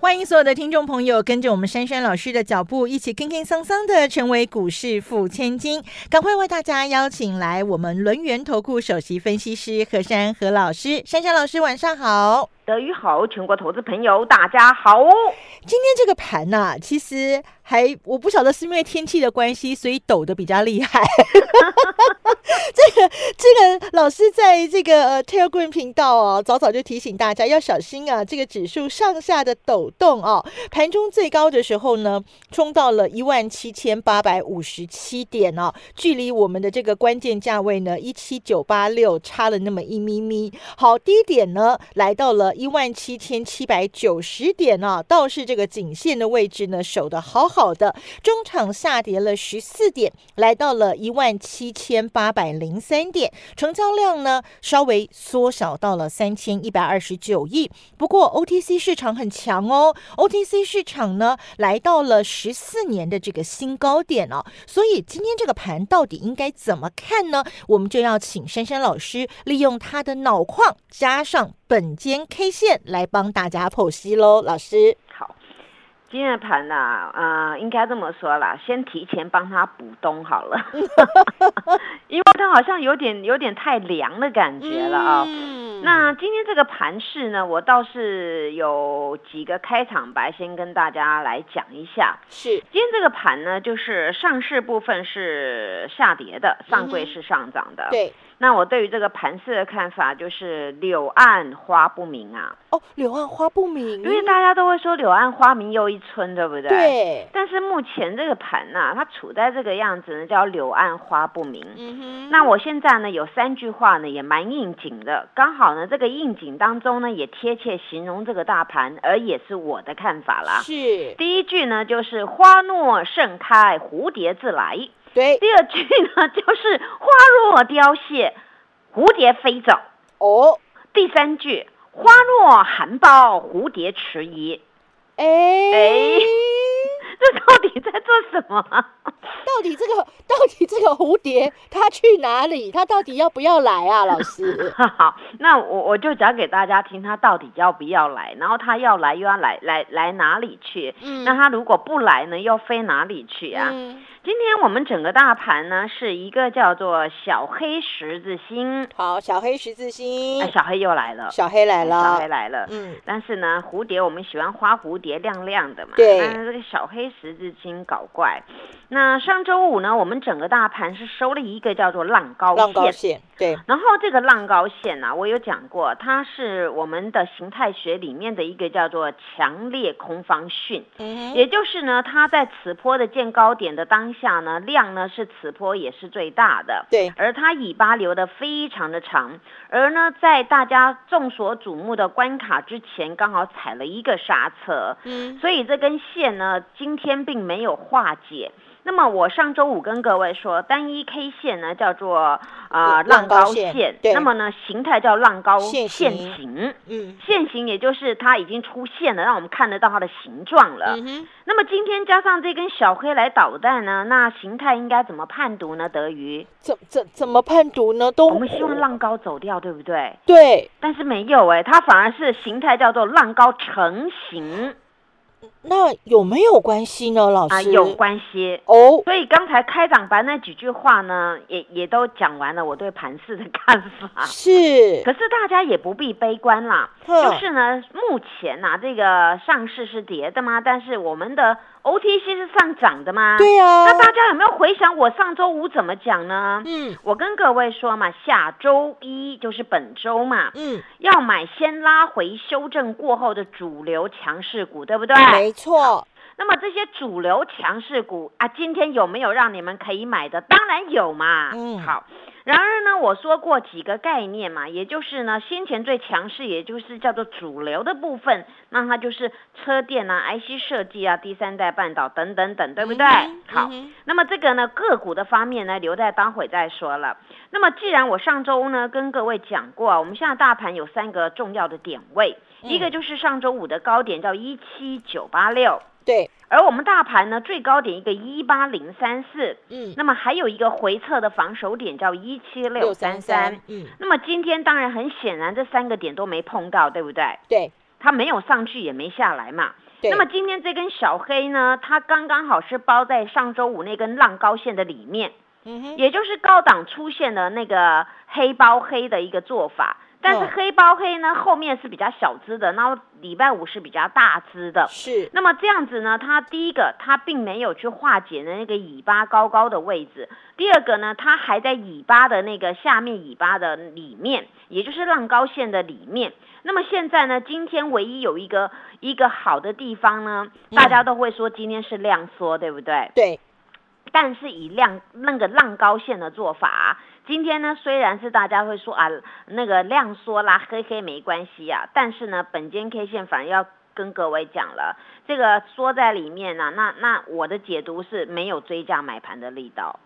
欢迎所有的听众朋友跟着我们珊珊老师的脚步，一起轻轻桑桑的成为股市富千金。赶快为大家邀请来我们轮源投顾首席分析师何珊何老师，珊珊老师晚上好。德语好，全国投资朋友大家好。今天这个盘呐、其实还我不晓得是因为天气的关系，所以抖的比较厉害。老师在这个呃 Telegram 频道哦，早早就提醒大家要小心啊，这个指数上下的抖动哦。盘中最高的时候呢，冲到了一万七千八百五十七点哦，距离我们的这个关键价位呢一七九八六差了那么一咪咪。好，低点呢来到了一万七千七百九十点啊，倒是这个颈线的位置呢守得好好的，中场下跌了十四点，来到了一万七千八百零三点，成交量呢稍微缩小到了三千一百二十九亿。不过 OTC 市场很强哦，OTC 市场呢来到了十四年的这个新高点哦，所以今天这个盘到底应该怎么看呢？我们就要请珊珊老师利用他的脑矿加上本间 K 线来帮大家剖析喽，老师。好，今天的盘呐、呃，应该这么说啦，先提前帮他补冬好了，因为它好像有点有点太凉的感觉了啊、嗯那今天这个盘势呢，我倒是有几个开场白，先跟大家来讲一下。是今天这个盘呢，就是上市部分是下跌的，上柜是上涨的。。对那我对于这个盘势的看法就是柳暗花不明啊，哦，柳暗花不明，因为大家都会说柳暗花明又一村，对不对？。对，但是目前这个盘呐、它处在这个样子呢，叫柳暗花不明。嗯哼，那我现在呢有三句话呢也蛮应景的，刚好呢这个应景当中呢也贴切形容这个大盘，而也是我的看法啦。是第一句呢就是花落盛开，蝴蝶自来；对第二句呢 就是花若凋谢，蝴蝶飞走；哦，第三句花若含苞，蝴蝶迟疑。哎哎 这到底在做什么？到底这个到底这个蝴蝶它去哪里？它到底要不要来啊，老师？好，那我我就讲给大家听，它到底要不要来，然后它要来又要来来来哪里去？嗯那它如果不来呢，又飞哪里去啊？嗯，今天我们整个大盘呢是一个叫做小黑十字星，好，小黑十字星。哎，，小黑又来了，小黑来了。小了黑，来了。嗯，但是呢，蝴蝶我们喜欢花蝴蝶亮亮的嘛，对。但是这个小黑十字星搞怪。那上周五呢，我们整个大盘是收了一个叫做浪高浪高线，对，然后这个浪高线啊，我有讲过，它是我们的形态学里面的一个叫做强烈空方讯，嗯，也就是呢，它在此波的见高点的当下呢，量呢是此坡也是最大的，对，而它尾巴留的非常的长，而呢，在大家众所瞩目的关卡之前，刚好踩了一个刹车，嗯，所以这根线呢，今天并没有化解。那么我上周五跟各位说，单一 K 线呢叫做啊、浪浪高高线那么呢形态叫浪高线线形形，嗯，线形也就是它已经出现了，让我们看得到它的形状了。嗯，那么今天加上这根小黑来导弹呢，那形态应该怎么判读呢？德瑜，怎怎怎么判读呢？都我们希望浪高走掉，对不对？对，但是没有哎、它反而是形态叫做浪高成型那有没有关系呢，老啊，师？有关系。哦，所以刚才开场白那几句话呢，也也都讲完了我对盘市的看法。是，可是大家也不必悲观啦，就是呢，目前呐、这个上市是跌的嘛，但是我们的 OTC 是上涨的嘛。对啊，那大家有没有回想我上周五怎么讲呢？嗯我跟各位说嘛，下周一就是本周嘛，嗯，要买先拉回修正过后的主流强势股，对不对？没错，那么这些主流强势股啊，今天有没有让你们可以买的？当然有嘛。嗯好，然而呢，我说过几个概念嘛，也就是呢，先前最强势，也就是叫做主流的部分，那它就是车电啊、IC 设计啊、第三代半导等等等，对不对？好，那么这个呢，个股的方面呢，留在待会再说了。那么既然我上周呢跟各位讲过，我们现在大盘有三个重要的点位，一个就是上周五的高点叫一七九八六。对，而我们大盘呢，最高点一个一八零三四，嗯，那么还有一个回撤的防守点叫一七六三三，嗯，那么今天当然很显然这三个点都没碰到，对不对？对，它没有上去也没下来嘛。那么今天这根小黑呢，它刚刚好是包在上周五那根浪高线的里面，嗯哼，也就是高档出现了那个黑包黑的一个做法。但是黑包黑呢，后面是比较小只的，然后礼拜五是比较大只的。是。那么这样子呢，它第一个它并没有去化解的那个尾巴高高的位置，第二个呢，它还在尾巴的那个下面尾巴的里面，也就是浪高线的里面。那么现在呢，今天唯一有一个一个好的地方呢，大家都会说今天是量缩，对不对？对。但是以量那个浪高线的做法。今天呢，虽然是大家会说啊，那个量缩啦，黑黑没关系啊，但是呢，本间 K 线反而要跟各位讲了，这个缩在里面呢，那那我的解读是没有追加买盘的力道。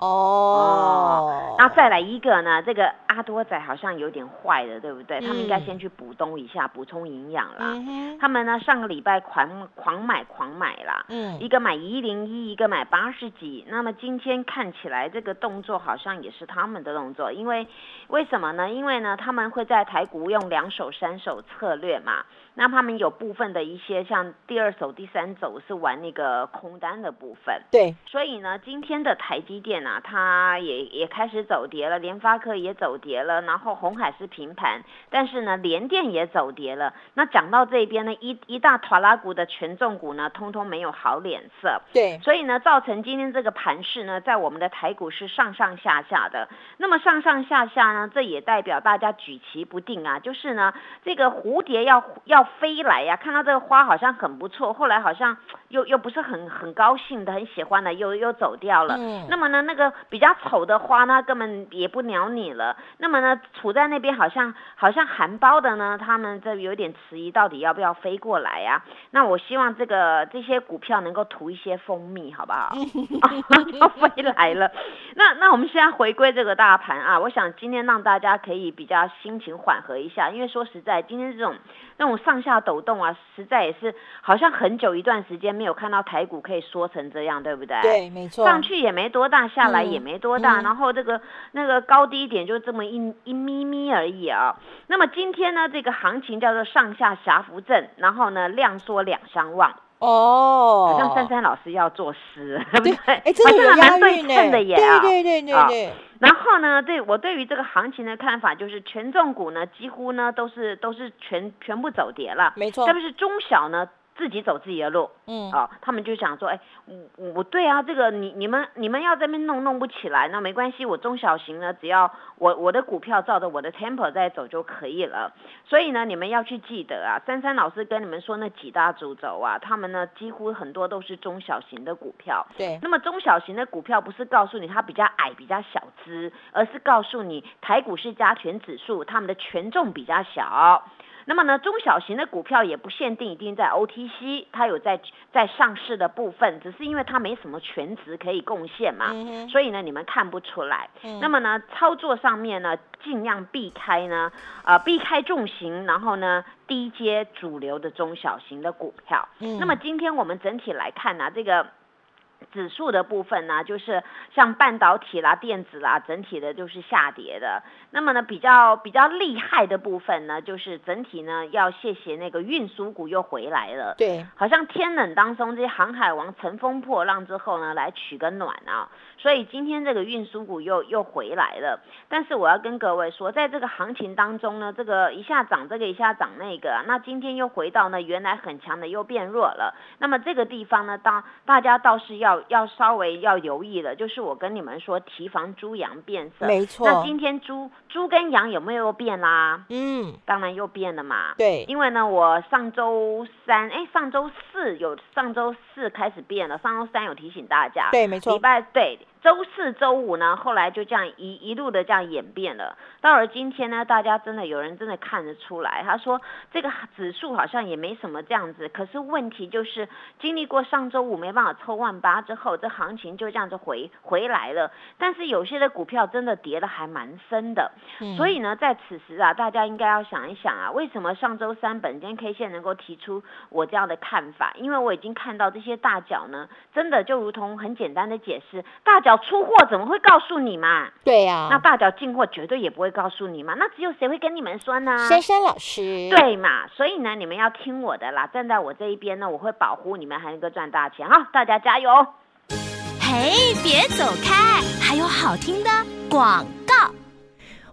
哦，那再来一个呢？这个阿多仔好像有点坏了，对不对？他们应该先去补冬一下，补充营养啦。他们呢，上个礼拜狂狂买狂买啦，嗯，一个买一零一，一个买八十几。那么今天看起来这个动作好像也是他们的动作，因为为什么呢？因为呢，他们会在台股用两手、三手策略嘛。那他们有部分的一些像第二手、第三手是玩那个空单的部分。对，所以呢，今天的台积电啊，它也也开始走跌了，联发科也走跌了，然后红海是平盘，但是呢，联电也走跌了。那讲到这边呢，一一大团拉股的权重股呢，通通没有好脸色。对，所以呢，造成今天这个盘势呢，在我们的台股是上上下下的。那么上上下下呢，这也代表大家举棋不定啊，就是呢，这个蝴蝶要要。飞来呀，看到这个花好像很不错，后来好像又又不是很很高兴的，很喜欢的，又又走掉了。嗯。那么呢，那个比较丑的花呢，根本也不鸟你了。那么呢，处在那边好像好像含苞的呢，他们这有点迟疑，到底要不要飞过来呀？那我希望这个这些股票能够涂一些蜂蜜，好不好？要飞来了。那那我们现在回归这个大盘啊，我想今天让大家可以比较心情缓和一下，因为说实在，今天这种那种上下抖动啊，实在也是好像很久一段时间没有看到台股可以缩成这样，对不对？对，没错。上去也没多大，下来也没多大，然后这个那个高低点就这么一一咪咪而已啊。那么今天呢，这个行情叫做上下狭幅震，然后呢量缩两相望。哦，好像珊珊老师要作诗，对不对？哎，真的有押韵呢。对对对对对。然后呢，对我对于这个行情的看法就是，权重股呢几乎呢都是都是全全部走跌了，没错。特别是中小呢。自己走自己的路，嗯，哦，他们就想说，哎，我我对啊，这个你你们你们要这边弄弄不起来，那没关系，我中小型呢，只要我我的股票照着我的 tempo 在走就可以了。所以呢，你们要去记得啊，珊珊老师跟你们说那几大主轴啊，他们呢几乎很多都是中小型的股票。对，那么中小型的股票不是告诉你它比较矮比较小资，而是告诉你台股是加权指数，他们的权重比较小。那么呢，中小型的股票也不限定一定在 OTC，它有在在上市的部分，只是因为它没什么全值可以贡献嘛，所以呢你们看不出来。那么呢，操作上面呢，尽量避开呢，呃，避开重型，然后呢，低阶主流的中小型的股票。那么今天我们整体来看呢，这个。指数的部分呢，就是像半导体啦、电子啦，整体的就是下跌的。那么呢，比较比较厉害的部分呢，就是整体呢要谢谢那个运输股又回来了。对，好像天冷当中这些航海王乘风破浪之后呢，来取个暖啊。所以今天这个运输股又又回来了。但是我要跟各位说，在这个行情当中呢，这个一下涨这个，一下涨那个，那今天又回到呢原来很强的又变弱了。那么这个地方呢，当大家倒是要。要稍微要留意了，就是我跟你们说，提防猪羊变色。没错。那今天猪猪跟羊有没有变啦？嗯，当然又变了嘛。对。因为呢，我上周三，哎，上周四有，上周四开始变了。上周三有提醒大家。对，没错。礼拜对周四周五呢，后来就这样一一路的这样演变了。到了今天呢，大家真的有人真的看得出来，他说这个指数好像也没什么这样子，可是问题就是经历过上周五没办法抽万八之后，这行情就这样子回回来了。但是有些的股票真的跌的还蛮深的，所以呢，在此时啊，大家应该要想一想啊，为什么上周三本间 K 线能够提出我这样的看法？因为我已经看到这些大脚呢，真的就如同很简单的解释，大脚出货怎么会告诉你嘛？对呀，那大脚进货绝对也不会告诉你嘛，那只有谁会跟你们说呢？珊珊老师，对嘛？所以呢，你们要听我的啦，站在我这一边呢，我会保护你们，还能够赚大钱啊！大家加油！嘿，别走开，还有好听的广告。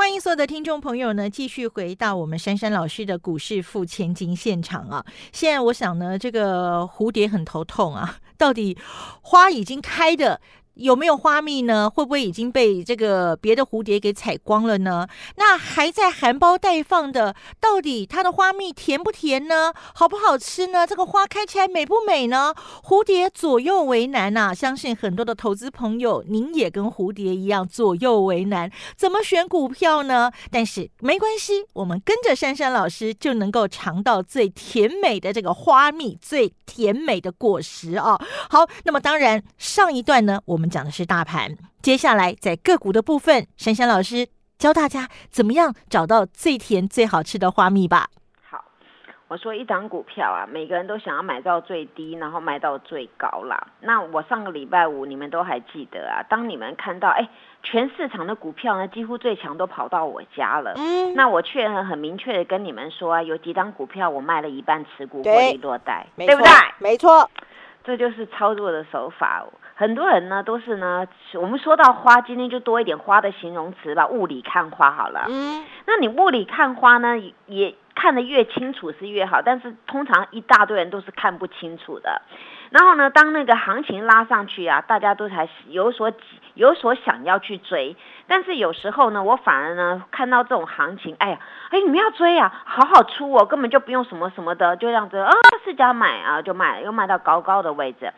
欢迎所有的听众朋友呢，继续回到我们珊珊老师的股市付千金现场啊！现在我想呢，这个蝴蝶很头痛啊，到底花已经开的。有没有花蜜呢？会不会已经被这个别的蝴蝶给采光了呢？那还在含苞待放的，到底它的花蜜甜不甜呢？好不好吃呢？这个花开起来美不美呢？蝴蝶左右为难呐！相信很多的投资朋友，您也跟蝴蝶一样左右为难，怎么选股票呢？但是没关系，我们跟着珊珊老师就能够尝到最甜美的这个花蜜，最甜美的果实啊！好，那么当然上一段呢，我们。讲的是大盘，接下来在个股的部分，珊珊老师教大家怎么样找到最甜最好吃的花蜜吧。好，我说一档股票啊，每个人都想要买到最低，然后卖到最高啦。那我上个礼拜五你们都还记得啊？当你们看到哎，全市场的股票呢，几乎最强都跑到我家了。嗯，那我却很明确的跟你们说啊，有几档股票我卖了一半持股获利落袋，对不对？没错，这就是操作的手法。很多人呢都是呢，我们说到花，今天就多一点花的形容词吧，雾里看花好了。嗯，那你雾里看花呢，也看得越清楚是越好，但是通常一大堆人都是看不清楚的。然后呢，当那个行情拉上去啊，大家都才有所有所想要去追，但是有时候呢，我反而呢看到这种行情，哎呀，哎你们要追啊，好好出哦，根本就不用什么什么的，就这样子啊，是家买啊就卖，又卖到高高的位置。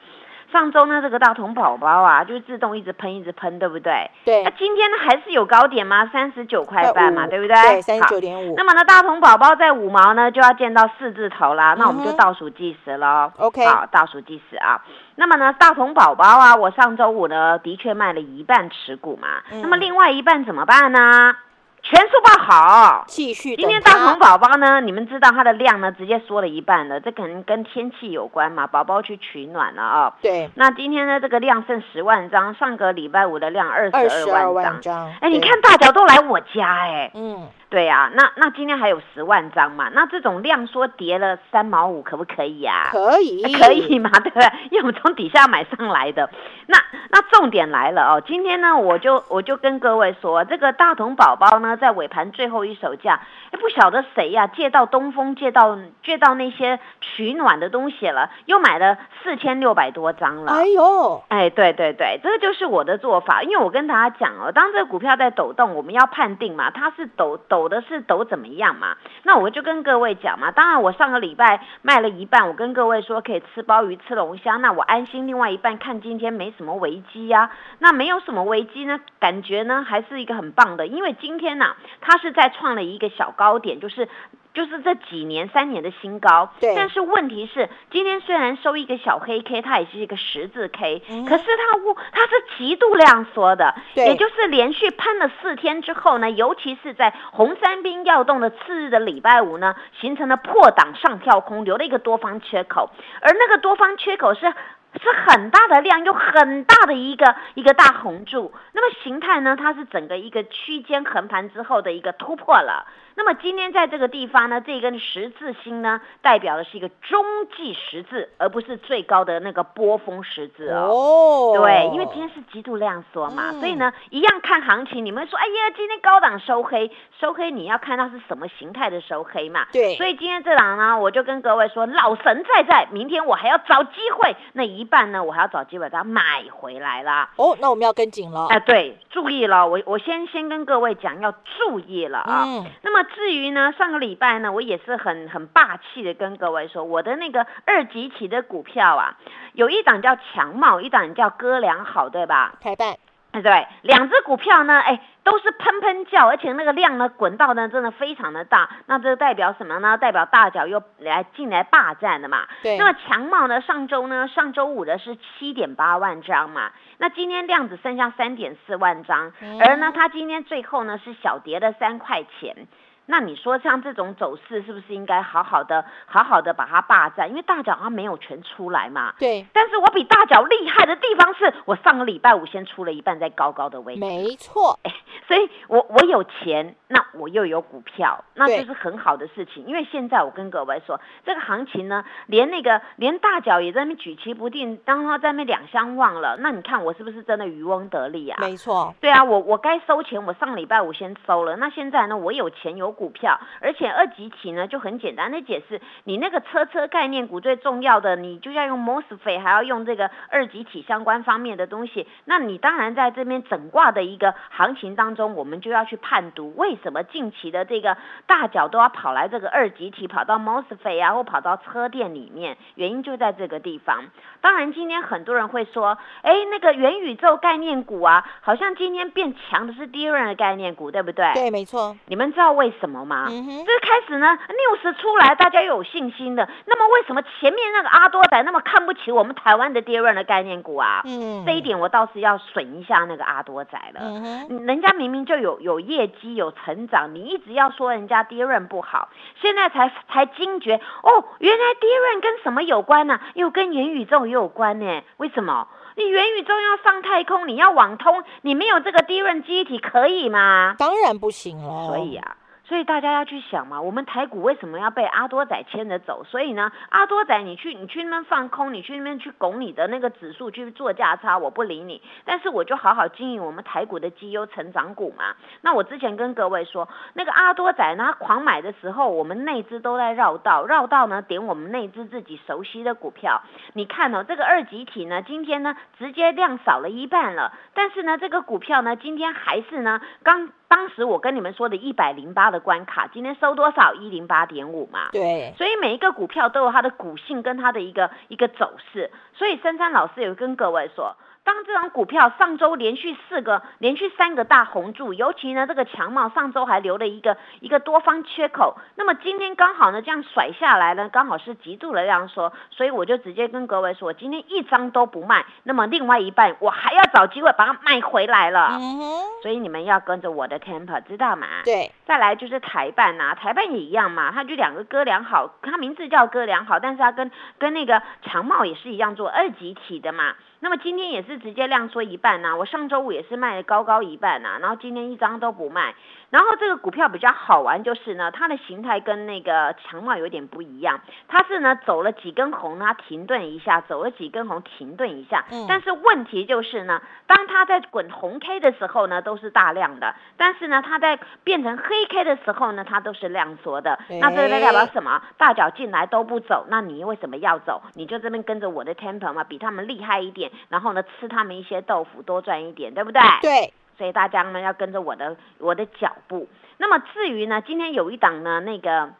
上周呢，这个大同宝宝啊，就自动一直喷，一直喷，对不对？对。那今天呢，还是有高点吗？三十九块半嘛，对不对？对，三十九点五。那么呢，大同宝宝在五毛呢，就要见到四字头啦。那我们就倒数计时喽。OK。好，倒数计时啊。那么呢，大同宝宝啊，我上周五呢，的确卖了一半持股嘛。那么另外一半怎么办呢？全数报好，继续。今天大红宝宝呢？你们知道它的量呢，直接缩了一半了。这可能跟天气有关嘛？宝宝去取暖了啊。对。那今天呢，这个量剩十万张，上个礼拜五的量二十二万张。哎，你看大脚都来我家哎。嗯。对呀，那那今天还有十万张嘛？那这种量缩跌了三毛五，可不可以呀？可以，可以嘛？对不对？因为我们从底下买上来的。那那重点来了哦，今天呢，我就我就跟各位说，这个大同宝宝呢，在尾盘最后一手价，哎，不晓得谁呀，借到东风，借到借到那些取暖的东西了，又买了四千六百多张了。哎呦，哎，对对对，这个就是我的做法，因为我跟大家讲哦，当这个股票在抖动，我们要判定嘛，它是抖抖。抖的是抖怎么样嘛？那我就跟各位讲嘛。当然，我上个礼拜卖了一半，我跟各位说可以吃鲍鱼、吃龙虾，那我安心。另外一半看今天没什么危机呀，那没有什么危机呢，感觉呢还是一个很棒的，因为今天呢，它是在创了一个小高点，就是。就是这几年三年的新高，对。但是问题是，今天虽然收一个小黑 K，它也是一个十字 K，可是它物它是极度量缩的，也就是连续喷了四天之后呢，尤其是在红三兵要动的次日的礼拜五呢，形成了破档上跳空，留了一个多方缺口，而那个多方缺口是。是很大的量，有很大的一个一个大红柱。那么形态呢，它是整个一个区间横盘之后的一个突破了。那么今天在这个地方呢，这根十字星呢，代表的是一个中继十字，而不是最高的那个波峰十字哦。哦，对，因为今天是极度量缩嘛，嗯所以呢，一样看行情。你们说，哎呀，今天高档收黑，收黑你要看它是什么形态的收黑嘛。对所以今天这档呢，我就跟各位说，老神在在，明天我还要找机会，那一半呢，我还要找机会把它买回来啦。哦，那我们要跟紧了。哎、对，注意了，我我先先跟各位讲，要注意了啊。嗯，那么至于呢，上个礼拜呢，我也是很很霸气的跟各位说，我的那个二级起的股票啊，有一档叫强茂，一档叫哥良好，对吧？台办哎对，两只股票呢，哎，都是喷喷叫，而且那个量呢，滚到呢，真的非常的大。那这代表什么呢？代表大脚又来进来霸占的嘛。对那么强茂呢，上周呢，上周五的是七点八万张嘛，那今天量只剩下三点四万张，嗯而呢，它今天最后呢是小跌了三块钱。那你说像这种走势，是不是应该好好的、好好的把它霸占？因为大脚它没有全出来嘛。对，但是我比大脚厉害的地方是我上个礼拜五先出了一半，在高高的位置，没错，所以我我有钱，那我又有股票，那就是很好的事情。因为现在我跟各位说，这个行情呢，连那个连大脚也在那边举棋不定，当他在那边两相望了，那你看我是不是真的渔翁得利啊？没错，对啊，我我该收钱，我上礼拜五先收了。那现在呢，我有钱有股票，而且二级体呢就很简单的解释，你那个车车概念股最重要的，你就要用 MOSFET，还要用这个二级体相关方面的东西。那你当然在这边整挂的一个行情当中，我们就要去判读为什么近期的这个大脚都要跑来这个二级体，跑到 MOSFET 啊，或跑到车店里面，原因就在这个地方。当然，今天很多人会说，哎，那个元宇宙概念股啊，好像今天变强的是第二的概念股，对不对？。对，没错，你们知道为什么吗？嗯哼，这开始呢，news 出来，大家又有信心的。那么为什么前面那个阿多仔那么看不起我们台湾的第二的概念股啊？嗯，这一点我倒是要损一下那个阿多仔了。嗯人家明明就有有业绩有成长，你一直要说人家第一润不好，现在才才惊觉哦，原来第一润跟什么有关呢、又跟元宇宙也有关呢？为什么？你元宇宙要上太空，你要网通，你没有这个第一润记忆体可以吗？当然不行了。所以啊。所以大家要去想嘛，我们台股为什么要被阿多仔牵着走？所以呢，阿多仔你去你去那边放空，你去那边去拱你的那个指数去做价差，我不理你。但是我就好好经营我们台股的绩优成长股嘛。那我之前跟各位说，那个阿多仔呢，他狂买的时候，我们内资都在绕道，绕道呢点我们内资自己熟悉的股票。你看哦，这个二级体呢，今天呢直接量少了一半了，但是呢这个股票呢，今天还是呢刚。当时我跟你们说的一百零八的关卡，今天收多少？一零八点五嘛。对，所以每一个股票都有它的股性跟它的一个一个走势。所以深山老师有跟各位说，当这张股票上周连续四个、连续三个大红柱，尤其呢这个强茂上周还留了一个一个多方缺口，那么今天刚好呢这样甩下来呢，刚好是极度的量缩，所以我就直接跟各位说，我今天一张都不卖，那么另外一半我还要找机会把它卖回来了。嗯哼，所以你们要跟着我的 temper，知道吗？对，再来就是台办呐、台办也一样嘛，它就两个哥良好，它名字叫哥良好，但是它跟跟那个强茂也是一样做二级体的嘛。那么今天也是直接量缩一半呐、我上周五也是卖的高高一半呐、然后今天一张都不卖。然后这个股票比较好玩，就是呢，它的形态跟那个强茂有点不一样，它是呢走了几根红，它停顿一下，走了几根红停顿一下。嗯但是问题就是呢，当它在滚红 K 的时候呢，都是大量的，但是呢，它在变成黑 K 的时候呢，它都是量缩的。那这代表什么？大脚进来都不走，那你为什么要走？你就这边跟着我的 temper 嘛，比他们厉害一点，然后呢吃他们一些豆腐，多赚一点，对不对？对，所以大家呢要跟着我的我的脚步。那么至于呢，今天有一档呢那个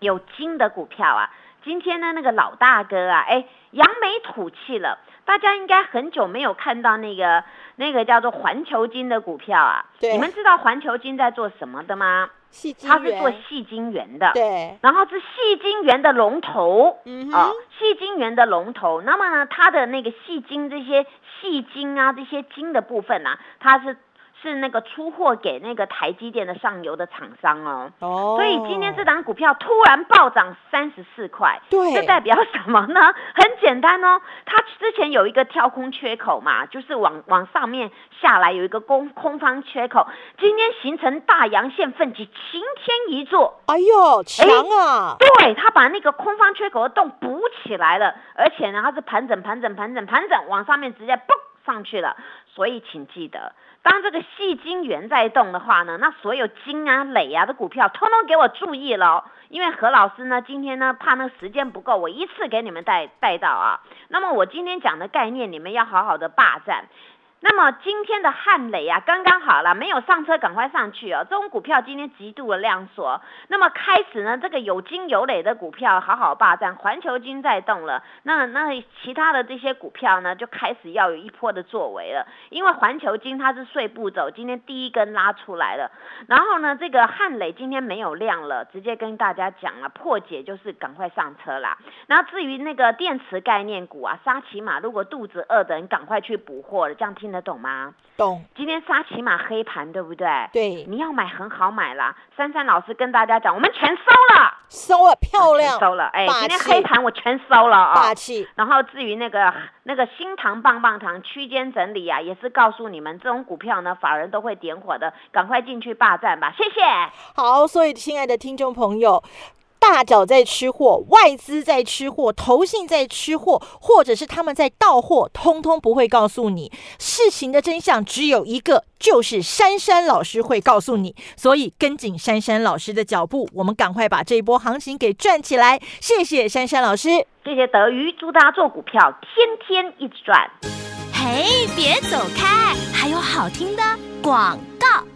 有金的股票啊，今天呢那个老大哥啊，哎，扬眉吐气了。大家应该很久没有看到那个那个叫做环球金的股票啊。对你们知道环球金在做什么的吗？它是做，细晶圆的。对，然后是细晶圆的龙头，嗯细晶圆的龙头。那么呢，它的那个细金这些细金啊，这些金的部分呢、它是是那个出货给那个台积电的上游的厂商哦。哦，所以今天这档股票突然暴涨三十四块，对这代表什么呢？很简单哦，它之前有一个跳空缺口嘛，就是往往上面下来有一个空空方缺口，今天形成大阳线奋起，晴天一座。哎呦，强啊！对，它把那个空方缺口的洞补起来了，而且呢，它是盘整、盘整、盘整、盘整，往上面直接蹦上去了。所以请记得，当这个细金元在动的话呢，那所有金啊、磊啊的股票，通通给我注意喽。因为何老师呢，今天呢怕那时间不够，我一次给你们带带到啊。那么我今天讲的概念，你们要好好的霸占。那么今天的汉磊啊，刚刚好了，没有上车，赶快上去哦。这种股票今天极度的量缩，那么开始呢，这个有金有磊的股票好好霸占，环球金在动了，那那其他的这些股票呢，就开始要有一波的作为了。因为环球金它是碎步走，今天第一根拉出来了，然后呢，这个汉磊今天没有量了，直接跟大家讲了，破解就是赶快上车啦。然后至于那个电池概念股啊，沙琪玛如果肚子饿的人，赶快去补货了，这样听得懂吗？懂，今天沙琪玛黑盘，对不对？对，你要买很好买啦。珊珊老师跟大家讲，我们全收了，收了，漂亮，收了。哎，今天黑盘我全收了啊、霸气，然后至于那个那个新塘棒棒糖区间整理啊，也是告诉你们，这种股票呢，法人都会点火的，赶快进去霸占吧，谢谢。好，所以亲爱的听众朋友。大脚在吃货，外资在吃货，投信在吃货，或者是他们在到货，通通不会告诉你。事情的真相只有一个，就是珊珊老师会告诉你。所以跟紧珊珊老师的脚步，我们赶快把这一波行情给赚起来。谢谢珊珊老师。谢谢德瑜，祝大家做股票天天一直赚。嘿，别走开，还有好听的广告。